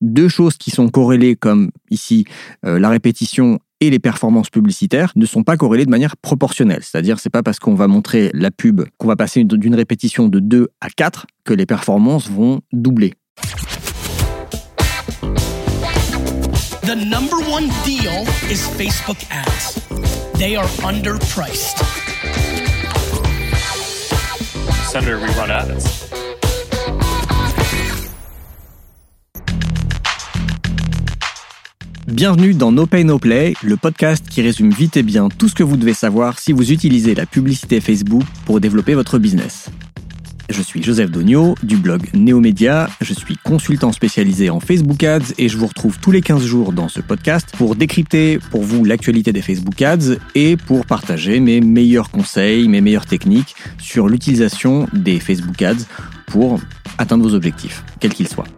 deux choses qui sont corrélées comme ici euh, la répétition et les performances publicitaires ne sont pas corrélées de manière proportionnelle. C'est-à-dire, c'est pas parce qu'on va montrer la pub qu'on va passer d'une répétition de 2 à 4 que les performances vont doubler. The number one deal is Facebook ads. They are underpriced. Senator, we run ads. Bienvenue dans No Pay No Play, le podcast qui résume vite et bien tout ce que vous devez savoir si vous utilisez la publicité Facebook pour développer votre business. Je suis Joseph Dogno du blog Neomédia, je suis consultant spécialisé en Facebook Ads et je vous retrouve tous les 15 jours dans ce podcast pour décrypter pour vous l'actualité des Facebook Ads et pour partager mes meilleurs conseils, mes meilleures techniques sur l'utilisation des Facebook Ads pour atteindre vos objectifs, quels qu'ils soient.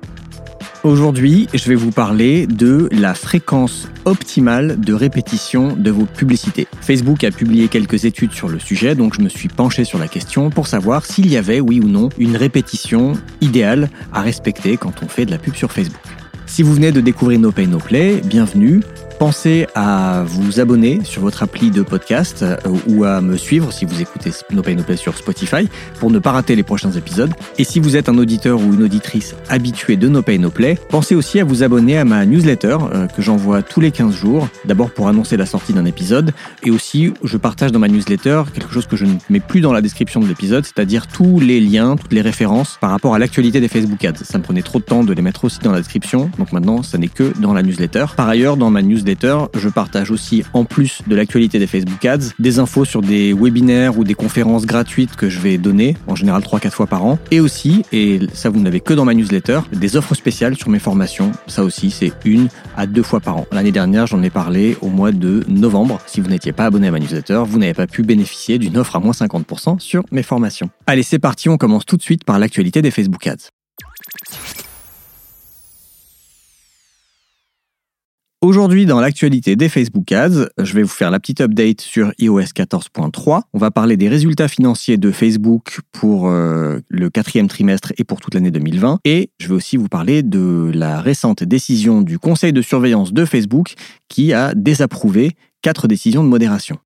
Aujourd'hui, je vais vous parler de la fréquence optimale de répétition de vos publicités. Facebook a publié quelques études sur le sujet, donc je me suis penché sur la question pour savoir s'il y avait, oui ou non, une répétition idéale à respecter quand on fait de la pub sur Facebook. Si vous venez de découvrir No Pay No Play, bienvenue. Pensez à vous abonner sur votre appli de podcast euh, ou à me suivre si vous écoutez No Pay No Play sur Spotify pour ne pas rater les prochains épisodes. Et si vous êtes un auditeur ou une auditrice habituée de No Pay No Play, pensez aussi à vous abonner à ma newsletter euh, que j'envoie tous les 15 jours, d'abord pour annoncer la sortie d'un épisode et aussi je partage dans ma newsletter quelque chose que je ne mets plus dans la description de l'épisode, c'est-à-dire tous les liens, toutes les références par rapport à l'actualité des Facebook Ads. Ça me prenait trop de temps de les mettre aussi dans la description, donc maintenant ça n'est que dans la newsletter. Par ailleurs, dans ma newsletter, je partage aussi, en plus de l'actualité des Facebook Ads, des infos sur des webinaires ou des conférences gratuites que je vais donner, en général 3-4 fois par an. Et aussi, et ça vous n'avez que dans ma newsletter, des offres spéciales sur mes formations. Ça aussi, c'est une à deux fois par an. L'année dernière, j'en ai parlé au mois de novembre. Si vous n'étiez pas abonné à ma newsletter, vous n'avez pas pu bénéficier d'une offre à moins 50% sur mes formations. Allez, c'est parti, on commence tout de suite par l'actualité des Facebook Ads. Aujourd'hui, dans l'actualité des Facebook Ads, je vais vous faire la petite update sur iOS 14.3. On va parler des résultats financiers de Facebook pour euh, le quatrième trimestre et pour toute l'année 2020. Et je vais aussi vous parler de la récente décision du conseil de surveillance de Facebook qui a désapprouvé quatre décisions de modération.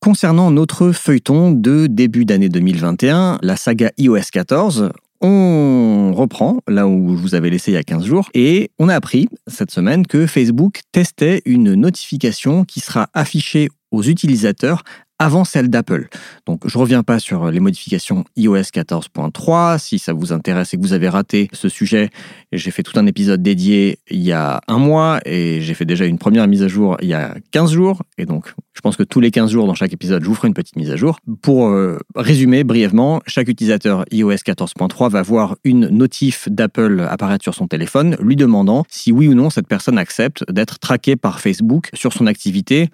Concernant notre feuilleton de début d'année 2021, la saga iOS 14, on reprend là où je vous avais laissé il y a 15 jours et on a appris cette semaine que Facebook testait une notification qui sera affichée aux utilisateurs avant celle d'Apple. Donc je reviens pas sur les modifications iOS 14.3. Si ça vous intéresse et que vous avez raté ce sujet, j'ai fait tout un épisode dédié il y a un mois et j'ai fait déjà une première mise à jour il y a 15 jours. Et donc je pense que tous les 15 jours dans chaque épisode, je vous ferai une petite mise à jour. Pour euh, résumer brièvement, chaque utilisateur iOS 14.3 va voir une notif d'Apple apparaître sur son téléphone lui demandant si oui ou non cette personne accepte d'être traquée par Facebook sur son activité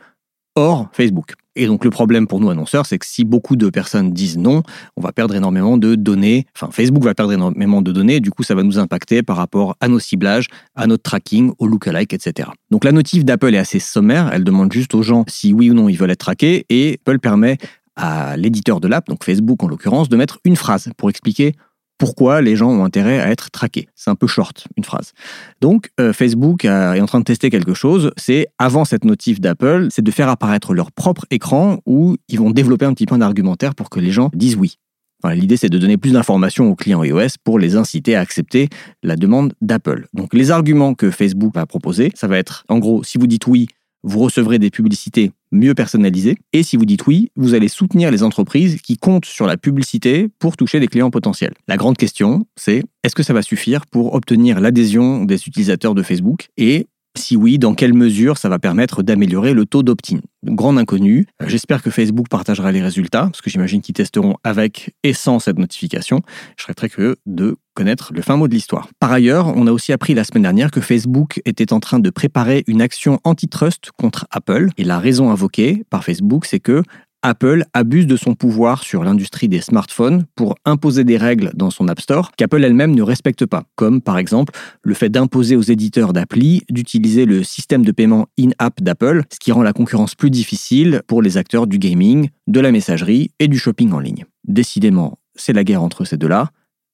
hors Facebook. Et donc le problème pour nous annonceurs, c'est que si beaucoup de personnes disent non, on va perdre énormément de données. Enfin, Facebook va perdre énormément de données. Du coup, ça va nous impacter par rapport à nos ciblages, à notre tracking, au lookalike, etc. Donc la notif d'Apple est assez sommaire. Elle demande juste aux gens si oui ou non ils veulent être traqués. Et Apple permet à l'éditeur de l'app, donc Facebook en l'occurrence, de mettre une phrase pour expliquer pourquoi les gens ont intérêt à être traqués. C'est un peu short, une phrase. Donc, euh, Facebook est en train de tester quelque chose. C'est, avant cette notif d'Apple, c'est de faire apparaître leur propre écran où ils vont développer un petit peu d'argumentaire pour que les gens disent oui. L'idée, c'est de donner plus d'informations aux clients iOS pour les inciter à accepter la demande d'Apple. Donc, les arguments que Facebook va proposer, ça va être, en gros, si vous dites oui, vous recevrez des publicités mieux personnalisées. Et si vous dites oui, vous allez soutenir les entreprises qui comptent sur la publicité pour toucher des clients potentiels. La grande question, c'est est-ce que ça va suffire pour obtenir l'adhésion des utilisateurs de Facebook? Et si oui, dans quelle mesure ça va permettre d'améliorer le taux d'opt-in? Grande inconnue. J'espère que Facebook partagera les résultats, parce que j'imagine qu'ils testeront avec et sans cette notification. Je serais très curieux de connaître le fin mot de l'histoire. Par ailleurs, on a aussi appris la semaine dernière que Facebook était en train de préparer une action antitrust contre Apple. Et la raison invoquée par Facebook, c'est que Apple abuse de son pouvoir sur l'industrie des smartphones pour imposer des règles dans son App Store qu'Apple elle-même ne respecte pas, comme par exemple le fait d'imposer aux éditeurs d'appli d'utiliser le système de paiement in-app d'Apple, ce qui rend la concurrence plus difficile pour les acteurs du gaming, de la messagerie et du shopping en ligne. Décidément, c'est la guerre entre ces deux-là.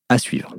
À suivre.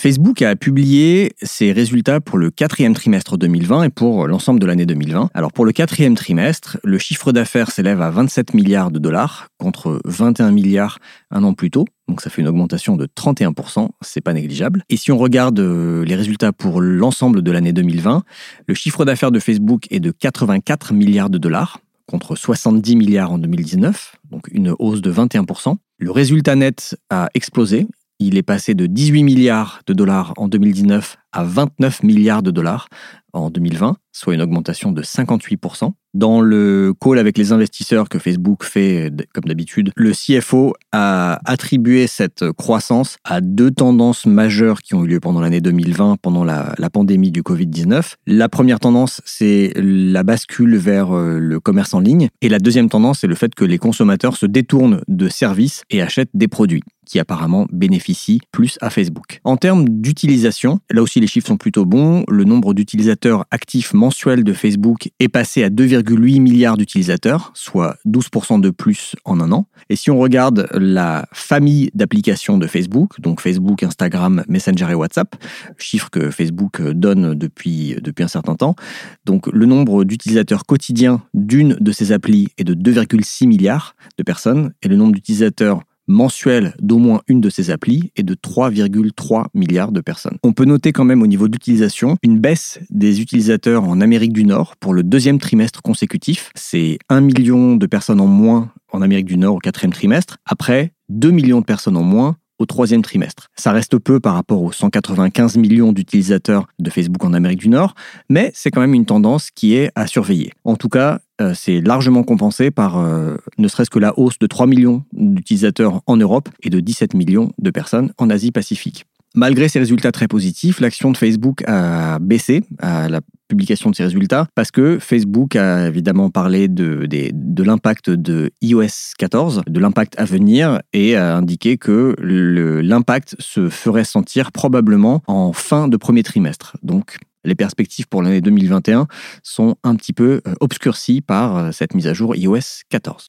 Facebook a publié ses résultats pour le quatrième trimestre 2020 et pour l'ensemble de l'année 2020. Alors pour le quatrième trimestre, le chiffre d'affaires s'élève à 27 milliards de dollars contre 21 milliards un an plus tôt. Donc ça fait une augmentation de 31%, c'est pas négligeable. Et si on regarde euh, les résultats pour l'ensemble de l'année 2020, le chiffre d'affaires de Facebook est de 84 milliards de dollars contre 70 milliards en 2019, donc une hausse de 21%. Le résultat net a explosé il est passé de 18 milliards de dollars en 2019 à 29 milliards de dollars en 2020, soit une augmentation de 58%. Dans le call avec les investisseurs que Facebook fait comme d'habitude, le CFO a attribué cette croissance à deux tendances majeures qui ont eu lieu pendant l'année 2020, pendant la, la pandémie du Covid-19. La première tendance, c'est la bascule vers euh, le commerce en ligne. Et la deuxième tendance, c'est le fait que les consommateurs se détournent de services et achètent des produits apparemment bénéficient plus à Facebook. En termes d'utilisation, là aussi les chiffres sont plutôt bons. Le nombre d'utilisateurs actifs mensuels de Facebook est passé à 2,8 milliards d'utilisateurs, soit 12% de plus en un an. Et si on regarde la famille d'applications de Facebook, donc Facebook, Instagram, Messenger et WhatsApp, chiffre que Facebook donne depuis, depuis un certain temps, donc le nombre d'utilisateurs quotidiens d'une de ces applis est de 2,6 milliards de personnes et le nombre d'utilisateurs mensuel d'au moins une de ces applis est de 3,3 milliards de personnes. On peut noter quand même au niveau d'utilisation une baisse des utilisateurs en Amérique du Nord pour le deuxième trimestre consécutif. C'est 1 million de personnes en moins en Amérique du Nord au quatrième trimestre, après 2 millions de personnes en moins au troisième trimestre. Ça reste peu par rapport aux 195 millions d'utilisateurs de Facebook en Amérique du Nord, mais c'est quand même une tendance qui est à surveiller. En tout cas, euh, c'est largement compensé par euh, ne serait-ce que la hausse de 3 millions d'utilisateurs en Europe et de 17 millions de personnes en Asie-Pacifique. Malgré ces résultats très positifs, l'action de Facebook a baissé à la publication de ces résultats parce que Facebook a évidemment parlé de, de, l'impact de iOS 14, de l'impact à venir et a indiqué que l'impact se ferait sentir probablement en fin de premier trimestre. Donc les perspectives pour l'année 2021 sont un petit peu euh, obscurcies par euh, cette mise à jour iOS 14.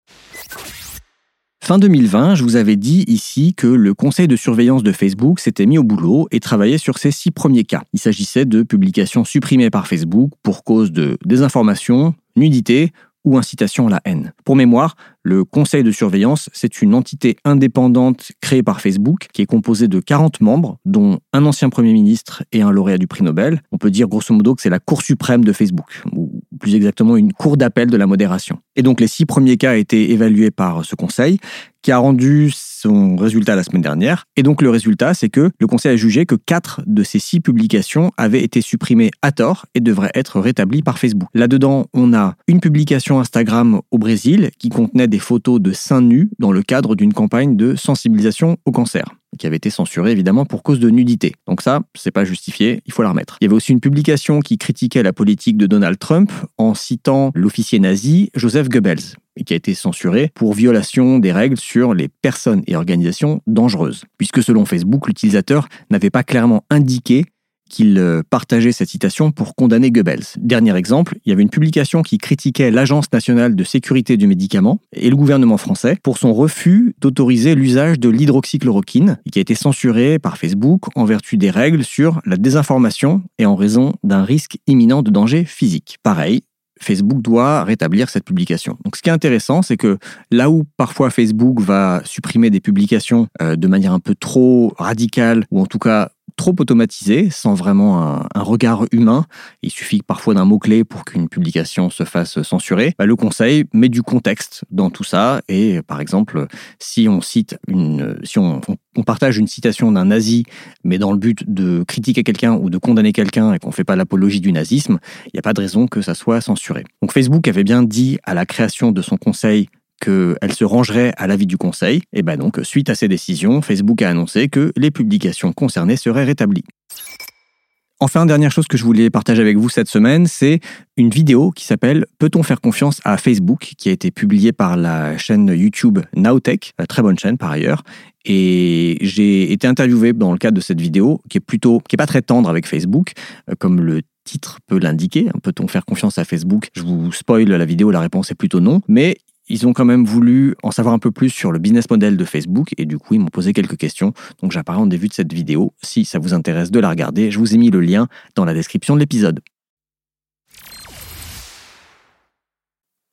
Fin 2020, je vous avais dit ici que le conseil de surveillance de Facebook s'était mis au boulot et travaillait sur ces six premiers cas. Il s'agissait de publications supprimées par Facebook pour cause de désinformation, nudité ou incitation à la haine. Pour mémoire, le conseil de surveillance, c'est une entité indépendante créée par Facebook qui est composée de 40 membres, dont un ancien Premier ministre et un lauréat du prix Nobel. On peut dire grosso modo que c'est la Cour suprême de Facebook, ou plus exactement une Cour d'appel de la modération. Et donc les six premiers cas été évalués par ce conseil, qui a rendu son résultat la semaine dernière. Et donc le résultat, c'est que le Conseil a jugé que quatre de ces six publications avaient été supprimées à tort et devraient être rétablies par Facebook. Là-dedans, on a une publication Instagram au Brésil qui contenait des photos de seins nus dans le cadre d'une campagne de sensibilisation au cancer qui avait été censurée évidemment pour cause de nudité. Donc ça, c'est pas justifié, il faut la remettre. Il y avait aussi une publication qui critiquait la politique de Donald Trump en citant l'officier nazi Joseph Goebbels qui a été censurée pour violation des règles sur les personnes et organisations dangereuses. Puisque selon Facebook, l'utilisateur n'avait pas clairement indiqué qu'il euh, partageait cette citation pour condamner Goebbels. Dernier exemple, il y avait une publication qui critiquait l'Agence nationale de sécurité du médicament et le gouvernement français pour son refus d'autoriser l'usage de l'hydroxychloroquine, qui a été censuré par Facebook en vertu des règles sur la désinformation et en raison d'un risque imminent de danger physique. Pareil, Facebook doit rétablir cette publication. Donc ce qui est intéressant, c'est que là où parfois Facebook va supprimer des publications euh, de manière un peu trop radicale, ou en tout cas trop automatisé, sans vraiment un, regard humain. Il suffit parfois d'un mot-clé pour qu'une publication se fasse censurer. Bah, le conseil met du contexte dans tout ça. Et par exemple, si on cite une, si on, on partage une citation d'un nazi, mais dans le but de critiquer quelqu'un ou de condamner quelqu'un et qu'on ne fait pas l'apologie du nazisme, il n'y a pas de raison que ça soit censuré. Donc Facebook avait bien dit à la création de son conseil qu'elle se rangerait à l'avis du Conseil. Et ben donc, suite à ces décisions, Facebook a annoncé que les publications concernées seraient rétablies. Enfin, dernière chose que je voulais partager avec vous cette semaine, c'est une vidéo qui s'appelle Peut-on faire confiance à Facebook? qui a été publiée par la chaîne YouTube Nowtech, très bonne chaîne par ailleurs. Et j'ai été interviewé dans le cadre de cette vidéo qui est plutôt, qui est pas très tendre avec Facebook, euh, comme le titre peut l'indiquer. Peut-on faire confiance à Facebook? Je vous spoil la vidéo, la réponse est plutôt non. Mais ils ont quand même voulu en savoir un peu plus sur le business model de Facebook et du coup ils m'ont posé quelques questions. Donc j'apparais en début de cette vidéo. Si ça vous intéresse de la regarder, je vous ai mis le lien dans la description de l'épisode.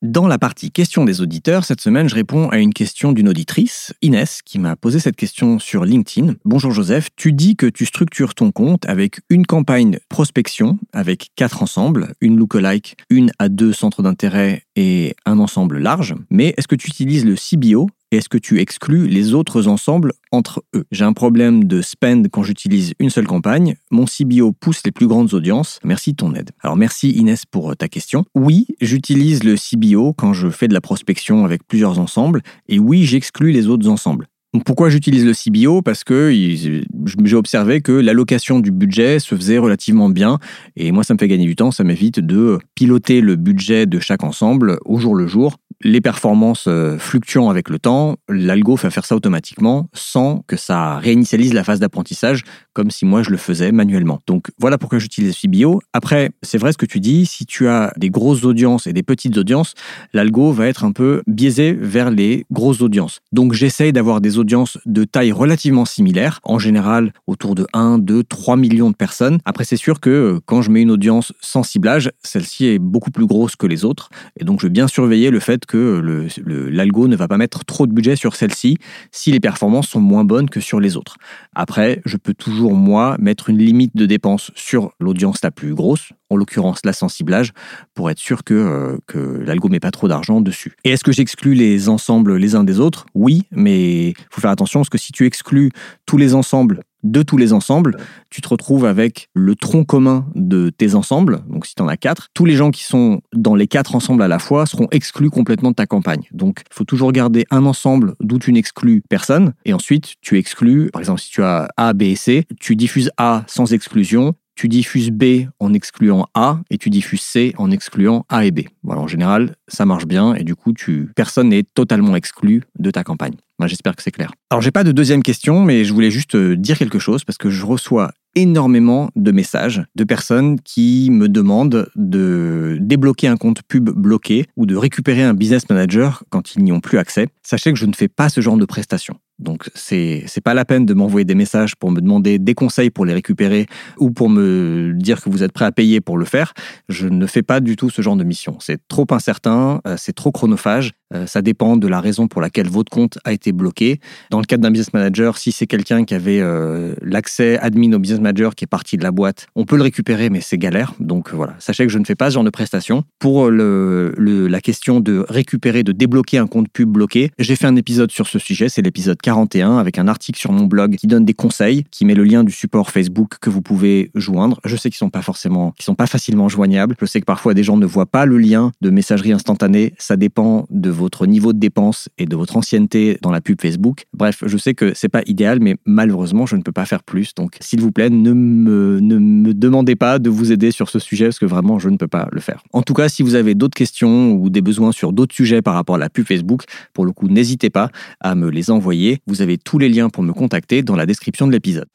Dans la partie questions des auditeurs, cette semaine, je réponds à une question d'une auditrice, Inès, qui m'a posé cette question sur LinkedIn. Bonjour Joseph, tu dis que tu structures ton compte avec une campagne prospection avec quatre ensembles, une lookalike, une à deux centres d'intérêt et un ensemble large. Mais est-ce que tu utilises le CBO est-ce que tu exclus les autres ensembles entre eux? J'ai un problème de spend quand j'utilise une seule campagne. Mon CBO pousse les plus grandes audiences. Merci de ton aide. Alors merci Inès pour euh, ta question. Oui, j'utilise le CBO quand je fais de la prospection avec plusieurs ensembles. Et oui, j'exclus les autres ensembles. pourquoi j'utilise le CBO Parce que j'ai observé que l'allocation du budget se faisait relativement bien. Et moi, ça me fait gagner du temps. Ça m'évite de piloter le budget de chaque ensemble au jour le jour les performances euh, fluctuant avec le temps, l'algo fait faire ça automatiquement sans que ça réinitialise la phase d'apprentissage comme si moi je le faisais manuellement. Donc voilà pourquoi j'utilise FIBio. Après, c'est vrai ce que tu dis, si tu as des grosses audiences et des petites audiences, l'algo va être un peu biaisé vers les grosses audiences. Donc j'essaye d'avoir des audiences de taille relativement similaire, en général autour de 1, 2, 3 millions de personnes. Après, c'est sûr que euh, quand je mets une audience sans ciblage, celle-ci est beaucoup plus grosse que les autres. Et donc je vais bien surveiller le fait que l'algo ne va pas mettre trop de budget sur celle-ci si les performances sont moins bonnes que sur les autres. Après, je peux toujours, moi, mettre une limite de dépenses sur l'audience la plus grosse, en l'occurrence la sensiblage, pour être sûr que, euh, que l'algo met pas trop d'argent dessus. Et est-ce que j'exclus les ensembles les uns des autres? Oui, mais il faut faire attention parce que si tu exclus tous les ensembles de tous les ensembles, tu te retrouves avec le tronc commun de tes ensembles. Donc si tu en as quatre, tous les gens qui sont dans les quatre ensembles à la fois seront exclus complètement de ta campagne. Donc il faut toujours garder un ensemble d'où tu n'exclus personne. Et ensuite, tu exclus, par exemple, si tu as A, B et C, tu diffuses A sans exclusion tu diffuses B en excluant A et tu diffuses C en excluant A et B. Voilà, en général, ça marche bien et du coup, tu, personne n'est totalement exclu de ta campagne. J'espère que c'est clair. Alors, j'ai pas de deuxième question, mais je voulais juste euh, dire quelque chose parce que je reçois énormément de messages de personnes qui me demandent de débloquer un compte pub bloqué ou de récupérer un business manager quand ils n'y ont plus accès. Sachez que je ne fais pas ce genre de prestations. Donc c'est c'est pas la peine de m'envoyer des messages pour me demander des conseils pour les récupérer ou pour me dire que vous êtes prêt à payer pour le faire. Je ne fais pas du tout ce genre de mission. C'est trop incertain, euh, c'est trop chronophage. Euh, ça dépend de la raison pour laquelle votre compte a été bloqué. Dans le cadre d'un business manager, si c'est quelqu'un qui avait euh, l'accès admin au business manager qui est parti de la boîte, on peut le récupérer, mais c'est galère. Donc voilà, sachez que je ne fais pas ce genre de prestation. Pour la question de récupérer, de débloquer un compte pub bloqué, j'ai fait un épisode sur ce sujet. C'est l'épisode 41 avec un article sur mon blog qui donne des conseils, qui met le lien du support Facebook que vous pouvez joindre. Je sais qu'ils sont pas forcément, qu'ils sont pas facilement joignables. Je sais que parfois des gens ne voient pas le lien de messagerie instantanée. Ça dépend de votre niveau de dépense et de votre ancienneté dans la pub Facebook. Bref, je sais que c'est pas idéal, mais malheureusement, je ne peux pas faire plus. Donc, s'il vous plaît, ne me, ne me demandez pas de vous aider sur ce sujet parce que vraiment, je ne peux pas le faire. En tout cas, si vous avez d'autres questions ou des besoins sur d'autres sujets par rapport à la pub Facebook, pour le coup, n'hésitez pas à me les envoyer. Vous avez tous les liens pour me contacter dans la description de l'épisode.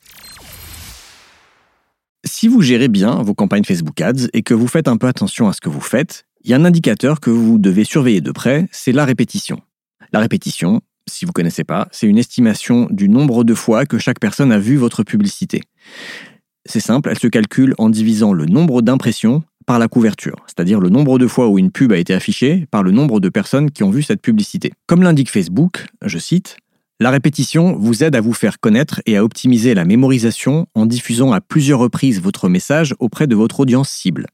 Si vous gérez bien vos campagnes Facebook Ads et que vous faites un peu attention à ce que vous faites, il y a un indicateur que vous devez surveiller de près, c'est la répétition. La répétition, si vous ne connaissez pas, c'est une estimation du nombre de fois que chaque personne a vu votre publicité. C'est simple, elle se calcule en divisant le nombre d'impressions par la couverture, c'est-à-dire le nombre de fois où une pub a été affichée par le nombre de personnes qui ont vu cette publicité. Comme l'indique Facebook, je cite, la répétition vous aide à vous faire connaître et à optimiser la mémorisation en diffusant à plusieurs reprises votre message auprès de votre audience cible.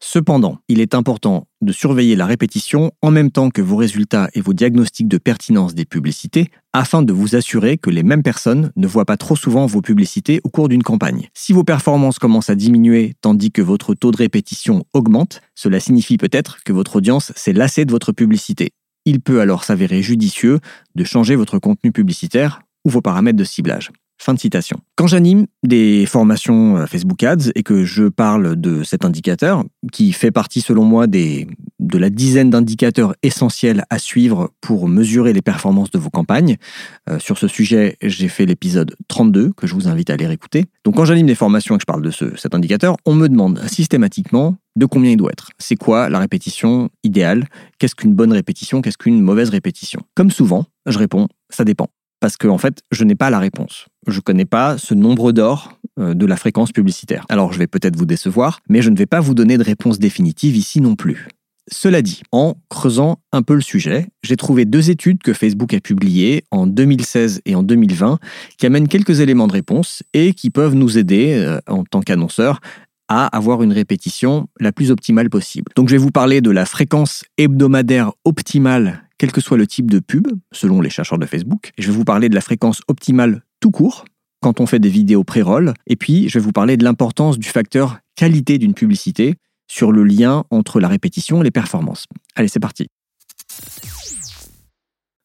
Cependant, il est important de surveiller la répétition en même temps que vos résultats et vos diagnostics de pertinence des publicités afin de vous assurer que les mêmes personnes ne voient pas trop souvent vos publicités au cours d'une campagne. Si vos performances commencent à diminuer tandis que votre taux de répétition augmente, cela signifie peut-être que votre audience s'est lassée de votre publicité il peut alors s'avérer judicieux de changer votre contenu publicitaire ou vos paramètres de ciblage. Fin de citation. Quand j'anime des formations euh, Facebook Ads et que je parle de cet indicateur, qui fait partie selon moi de la dizaine d'indicateurs essentiels à suivre pour mesurer les performances de vos campagnes, euh, sur ce sujet, j'ai fait l'épisode 32 que je vous invite à aller écouter. Donc quand j'anime des formations et que je parle de cet indicateur, on me demande systématiquement de combien il doit être. C'est quoi la répétition idéale? Qu'est-ce qu'une bonne répétition? Qu'est-ce qu'une mauvaise répétition? Comme souvent, je réponds, ça dépend. Parce que, en fait, je n'ai pas la réponse. Je ne connais pas ce nombre d'or euh, de la fréquence publicitaire. Alors, je vais peut-être vous décevoir, mais je ne vais pas vous donner de réponse définitive ici non plus. Cela dit, en creusant un peu le sujet, j'ai trouvé deux études que Facebook a publiées en 2016 et en 2020 qui amènent quelques éléments de réponse et qui peuvent nous aider, euh, en tant qu'annonceurs, à avoir une répétition la plus optimale possible. Donc je vais vous parler de la fréquence hebdomadaire optimale, quel que soit le type de pub, selon les chercheurs de Facebook. je vais vous parler de la fréquence optimale tout court, quand on fait des vidéos pré-roll. Et puis je vais vous parler de l'importance du facteur qualité d'une publicité sur le lien entre la répétition et les performances. Allez, c'est parti.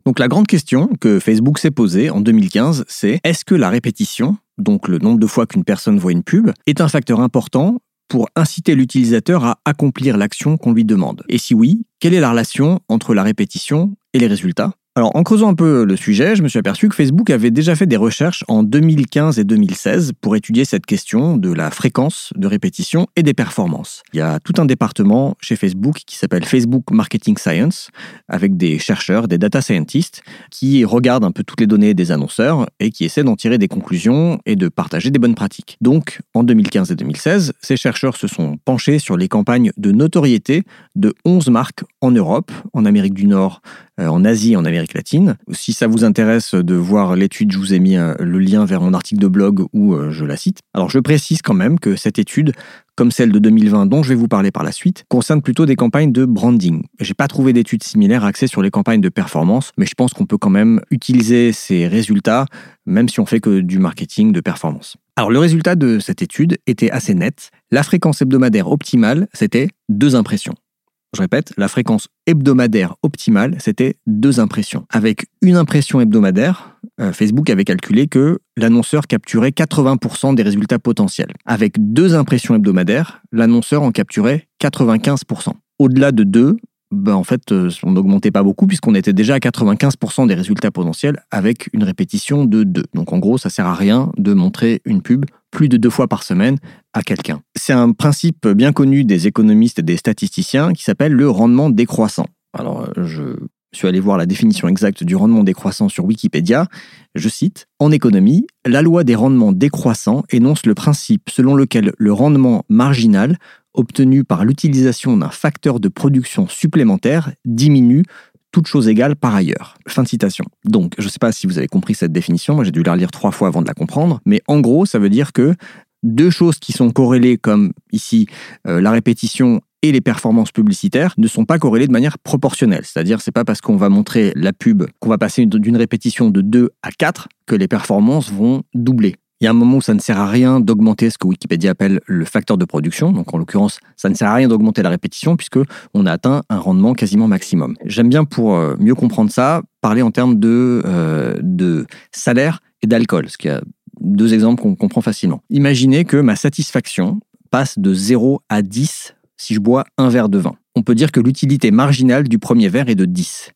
Donc la grande question que Facebook s'est posée en 2015, c'est est-ce que la répétition, donc le nombre de fois qu'une personne voit une pub, est un facteur important pour inciter l'utilisateur à accomplir l'action qu'on lui demande. Et si oui, quelle est la relation entre la répétition et les résultats? Alors, en creusant un peu le sujet, je me suis aperçu que Facebook avait déjà fait des recherches en 2015 et 2016 pour étudier cette question de la fréquence de répétition et des performances. Il y a tout un département chez Facebook qui s'appelle Facebook Marketing Science, avec des chercheurs, des data scientists, qui regardent un peu toutes les données des annonceurs et qui essaient d'en tirer des conclusions et de partager des bonnes pratiques. Donc, en 2015 et 2016, ces chercheurs se sont penchés sur les campagnes de notoriété de 11 marques en Europe, en Amérique du Nord, en Asie en Amérique latine. Si ça vous intéresse de voir l'étude, je vous ai mis euh, le lien vers mon article de blog où euh, je la cite. Alors je précise quand même que cette étude, comme celle de 2020 dont je vais vous parler par la suite, concerne plutôt des campagnes de branding. J'ai pas trouvé d'études similaires axées sur les campagnes de performance, mais je pense qu'on peut quand même utiliser ces résultats même si on fait que du marketing de performance. Alors le résultat de cette étude était assez net. La fréquence hebdomadaire optimale, c'était deux impressions. Je répète, la fréquence hebdomadaire optimale, c'était deux impressions. Avec une impression hebdomadaire, euh, Facebook avait calculé que l'annonceur capturait 80% des résultats potentiels. Avec deux impressions hebdomadaires, l'annonceur en capturait 95%. Au-delà de deux, ben en fait, euh, on n'augmentait pas beaucoup puisqu'on était déjà à 95% des résultats potentiels avec une répétition de 2. Donc en gros, ça sert à rien de montrer une pub plus de deux fois par semaine à quelqu'un. C'est un principe bien connu des économistes et des statisticiens qui s'appelle le rendement décroissant. Alors, euh, je suis allé voir la définition exacte du rendement décroissant sur Wikipédia. Je cite En économie, la loi des rendements décroissants énonce le principe selon lequel le rendement marginal obtenu par l'utilisation d'un facteur de production supplémentaire diminue toute chose égale par ailleurs. Fin de citation. Donc, je ne sais pas si vous avez compris cette définition, moi j'ai dû la relire trois fois avant de la comprendre, mais en gros, ça veut dire que deux choses qui sont corrélées, comme ici euh, la répétition et les performances publicitaires, ne sont pas corrélées de manière proportionnelle. C'est-à-dire, c'est pas parce qu'on va montrer la pub qu'on va passer d'une répétition de 2 à 4 que les performances vont doubler. Il y a un moment où ça ne sert à rien d'augmenter ce que Wikipédia appelle le facteur de production. Donc en l'occurrence, ça ne sert à rien d'augmenter la répétition puisque on a atteint un rendement quasiment maximum. J'aime bien pour euh, mieux comprendre ça parler en termes de, euh, salaire et d'alcool, ce qui a deux exemples qu'on comprend facilement. Imaginez que ma satisfaction passe de 0 à 10 si je bois un verre de vin. On peut dire que l'utilité marginale du premier verre est de 10.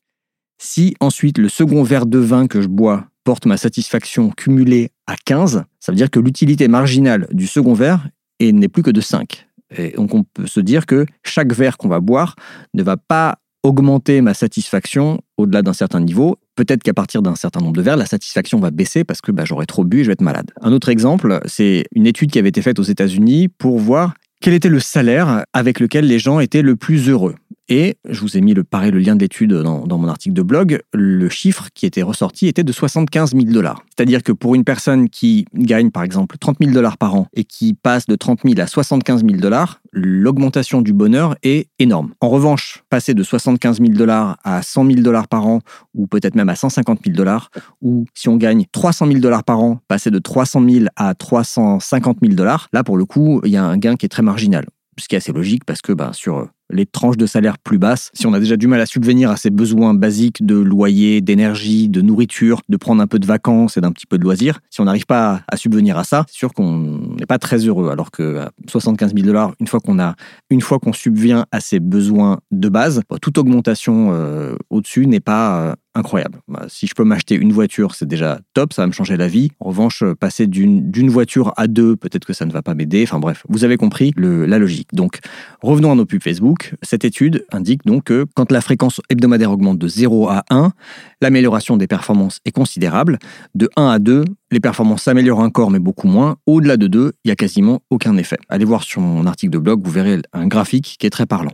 Si ensuite le second verre de vin que je bois porte ma satisfaction cumulée à 15, ça veut dire que l'utilité marginale du second verre n'est plus que de 5. Et donc on peut se dire que chaque verre qu'on va boire ne va pas augmenter ma satisfaction au-delà d'un certain niveau. Peut-être qu'à partir d'un certain nombre de verres, la satisfaction va baisser parce que bah, j'aurai trop bu et je vais être malade. Un autre exemple, c'est une étude qui avait été faite aux États-Unis pour voir quel était le salaire avec lequel les gens étaient le plus heureux. Et je vous ai mis le, pareil, lien d'étude dans, dans, mon article de blog. Le chiffre qui était ressorti était de 75 000 dollars. C'est-à-dire que pour une personne qui gagne par exemple 30 000 dollars par an et qui passe de 30 000 à 75 000 dollars, l'augmentation du bonheur est énorme. En revanche, passer de 75 000 dollars à 100 000 dollars par an ou peut-être même à 150 000 dollars, ou si on gagne 300 000 dollars par an, passer de 300 000 à 350 000 dollars, là pour le coup, il y a un gain qui est très marginal. Ce qui est assez logique parce que ben, sur les tranches de salaire plus basses, si on a déjà du mal à subvenir à ses besoins basiques de loyer, d'énergie, de nourriture, de prendre un peu de vacances et d'un petit peu de loisirs, si on n'arrive pas à, subvenir à ça, c'est sûr qu'on n'est pas très heureux. Alors que 75 000 dollars, une fois qu'on a, une fois qu'on subvient à ses besoins de base, toute augmentation euh, au-dessus n'est pas euh, incroyable. Bah, si je peux m'acheter une voiture, c'est déjà top, ça va me changer la vie. En revanche, euh, passer d'une voiture à deux, peut-être que ça ne va pas m'aider. Enfin bref, vous avez compris la logique. Donc, revenons à nos pubs Facebook. Cette étude indique donc que quand la fréquence hebdomadaire augmente de 0 à 1, l'amélioration des performances est considérable. De 1 à 2, les performances s'améliorent encore, mais beaucoup moins. Au-delà de 2, il n'y a quasiment aucun effet. Allez voir sur mon article de blog, vous verrez un graphique qui est très parlant.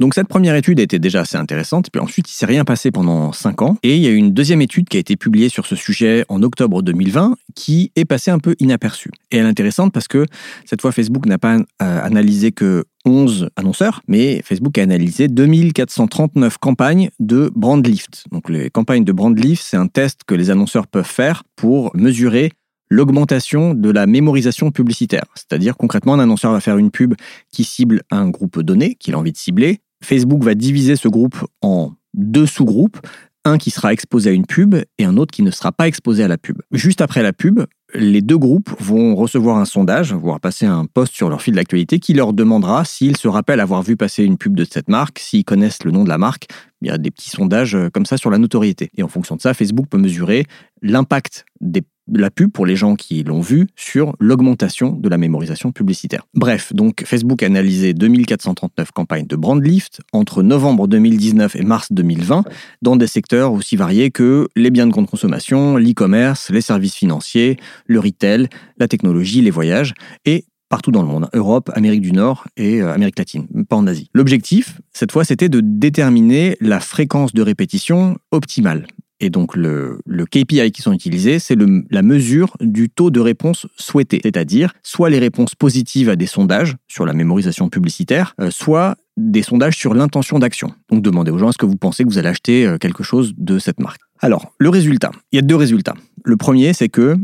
Donc cette première étude était déjà assez intéressante, puis ensuite il s'est rien passé pendant 5 ans, et il y a eu une deuxième étude qui a été publiée sur ce sujet en octobre 2020, qui est passée un peu inaperçue. Et elle est intéressante parce que cette fois Facebook n'a pas euh, analysé que 11 annonceurs, mais Facebook a analysé 2439 campagnes de brand lift. Donc les campagnes de brand lift, c'est un test que les annonceurs peuvent faire pour mesurer l'augmentation de la mémorisation publicitaire. C'est-à-dire concrètement, un annonceur va faire une pub qui cible un groupe donné qu'il a envie de cibler. Facebook va diviser ce groupe en deux sous-groupes, un qui sera exposé à une pub et un autre qui ne sera pas exposé à la pub. Juste après la pub, les deux groupes vont recevoir un sondage, voire passer un post sur leur fil d'actualité qui leur demandera s'ils se rappellent avoir vu passer une pub de cette marque, s'ils connaissent le nom de la marque. Il y a des petits sondages euh, comme ça sur la notoriété. Et en fonction de ça, Facebook peut mesurer l'impact des de la pub pour les gens qui l'ont vu sur l'augmentation de la mémorisation publicitaire. Bref, donc Facebook a analysé 2439 campagnes de brand lift entre novembre 2019 et mars 2020 dans des secteurs aussi variés que les biens de grande consommation, l'e-commerce, les services financiers, le retail, la technologie, les voyages et partout dans le monde, Europe, Amérique du Nord et euh, Amérique latine, pas en Asie. L'objectif, cette fois, c'était de déterminer la fréquence de répétition optimale. Et donc le, KPI qui sont utilisés, c'est la mesure du taux de réponse souhaité, c'est-à-dire soit les réponses positives à des sondages sur la mémorisation publicitaire, euh, soit des sondages sur l'intention d'action. Donc demandez aux gens est-ce que vous pensez que vous allez acheter euh, quelque chose de cette marque? Alors le résultat, il y a deux résultats. Le premier, c'est que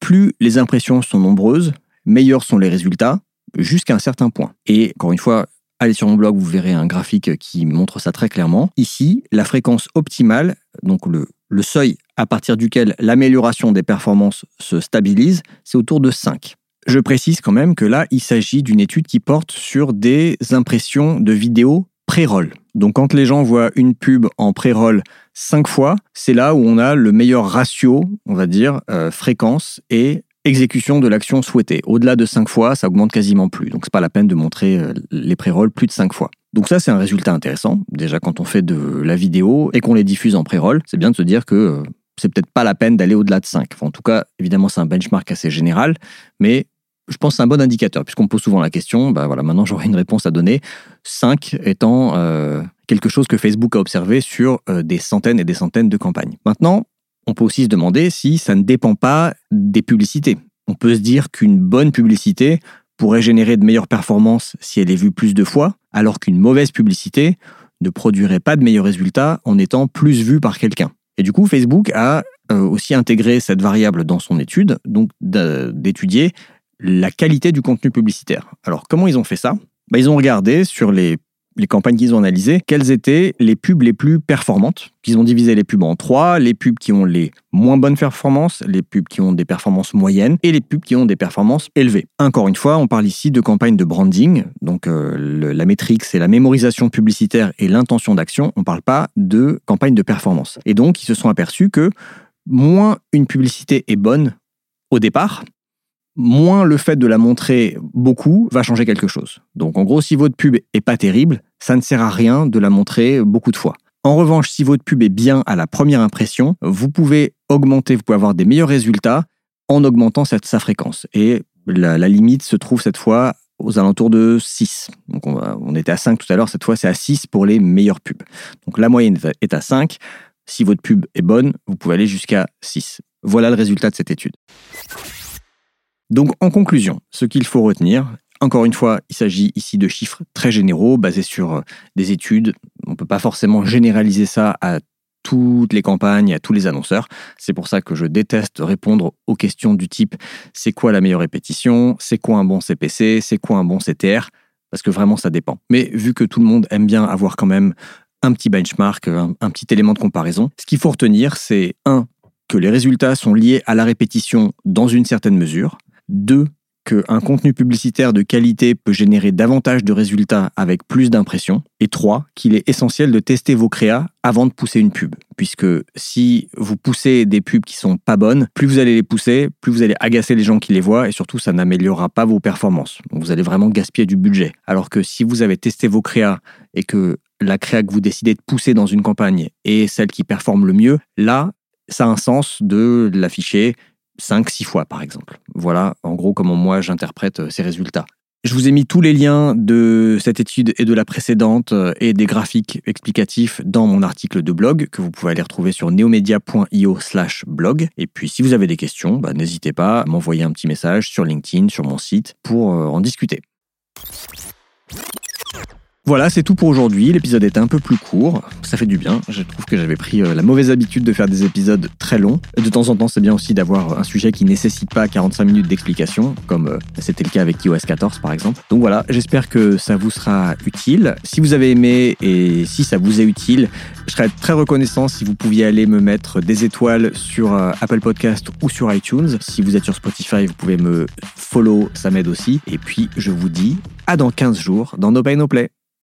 plus les impressions sont nombreuses, meilleurs sont les résultats jusqu'à un certain point. Et encore une fois, allez sur mon blog, vous verrez un graphique qui montre ça très clairement. Ici, la fréquence optimale, donc le, le seuil à partir duquel l'amélioration des performances se stabilise, c'est autour de 5. Je précise quand même que là, il s'agit d'une étude qui porte sur des impressions de vidéos pré-roll. Donc quand les gens voient une pub en pré-roll 5 fois, c'est là où on a le meilleur ratio, on va dire, euh, fréquence et exécution de l'action souhaitée. Au-delà de 5 fois, ça augmente quasiment plus. Donc c'est pas la peine de montrer euh, les pré-rolls plus de 5 fois. Donc ça, c'est un résultat intéressant. Déjà, quand on fait de la vidéo et qu'on les diffuse en pré-roll, c'est bien de se dire que euh, c'est peut-être pas la peine d'aller au-delà de 5. Enfin, en tout cas, évidemment, c'est un benchmark assez général, mais je pense que c'est un bon indicateur, puisqu'on me pose souvent la question, bah voilà, maintenant j'aurai une réponse à donner. 5 étant euh, quelque chose que Facebook a observé sur des centaines et des centaines de campagnes. Maintenant, on peut aussi se demander si ça ne dépend pas des publicités. On peut se dire qu'une bonne publicité pourrait générer de meilleures performances si elle est vue plus de fois, alors qu'une mauvaise publicité ne produirait pas de meilleurs résultats en étant plus vue par quelqu'un. Et du coup, Facebook a euh, aussi intégré cette variable dans son étude, donc d'étudier la qualité du contenu publicitaire. Alors, comment ils ont fait ça? Bah, Ils ont regardé sur les, les campagnes qu'ils ont analysées quelles étaient les pubs les plus performantes. Ils ont divisé les pubs en trois, les pubs qui ont les moins bonnes performances, les pubs qui ont des performances moyennes et les pubs qui ont des performances élevées. Encore une fois, on parle ici de campagnes de branding, donc euh, la métrique c'est la mémorisation publicitaire et l'intention d'action, on ne parle pas de campagne de performance. Et donc ils se sont aperçus que moins une publicité est bonne au départ, moins le fait de la montrer beaucoup va changer quelque chose. Donc en gros, si votre pub est pas terrible, ça ne sert à rien de la montrer beaucoup de fois. En revanche, si votre pub est bien à la première impression, vous pouvez augmenter, vous pouvez avoir des meilleurs résultats en augmentant sa fréquence. Et la, limite se trouve cette fois aux alentours de 6. Donc on, on était à 5 tout à l'heure, cette fois c'est à 6 pour les meilleures pubs. Donc la moyenne est à 5. Si votre pub est bonne, vous pouvez aller jusqu'à 6. Voilà le résultat de cette étude. Donc en conclusion, ce qu'il faut retenir, encore une fois, il s'agit ici de chiffres très généraux basés sur euh, des études. On ne peut pas forcément généraliser ça à toutes les campagnes, à tous les annonceurs. C'est pour ça que je déteste répondre aux questions du type c'est quoi la meilleure répétition, c'est quoi un bon CPC, c'est quoi un bon CTR, parce que vraiment ça dépend. Mais vu que tout le monde aime bien avoir quand même un petit benchmark, un, petit élément de comparaison, ce qu'il faut retenir, c'est un, que les résultats sont liés à la répétition dans une certaine mesure, deux, qu'un contenu publicitaire de qualité peut générer davantage de résultats avec plus d'impressions. Et trois, qu'il est essentiel de tester vos créas avant de pousser une pub. Puisque si vous poussez des pubs qui sont pas bonnes, plus vous allez les pousser, plus vous allez agacer les gens qui les voient et surtout ça n'améliorera pas vos performances. Vous allez vraiment gaspiller du budget. Alors que si vous avez testé vos créas et que la créa que vous décidez de pousser dans une campagne est celle qui performe le mieux, là, ça a un sens de l'afficher 5-6 fois, par exemple. Voilà, en gros, comment moi j'interprète euh, ces résultats. Je vous ai mis tous les liens de cette étude et de la précédente euh, et des graphiques explicatifs dans mon article de blog que vous pouvez aller retrouver sur neomedia.io slash blog. Et puis si vous avez des questions, bah, n'hésitez pas à m'envoyer un petit message sur LinkedIn, sur mon site pour euh, en discuter. Voilà, c'est tout pour aujourd'hui. L'épisode est un peu plus court. Ça fait du bien. Je trouve que j'avais pris euh, la mauvaise habitude de faire des épisodes très longs. De temps en temps, c'est bien aussi d'avoir un sujet qui nécessite pas 45 minutes d'explication, comme euh, c'était le cas avec iOS 14 par exemple. Donc voilà, j'espère que ça vous sera utile. Si vous avez aimé et si ça vous est utile, je serais très reconnaissant si vous pouviez aller me mettre des étoiles sur euh, Apple Podcast ou sur iTunes. Si vous êtes sur Spotify, vous pouvez me follow, ça m'aide aussi. Et puis, je vous dis à dans 15 jours dans No Pay No Play.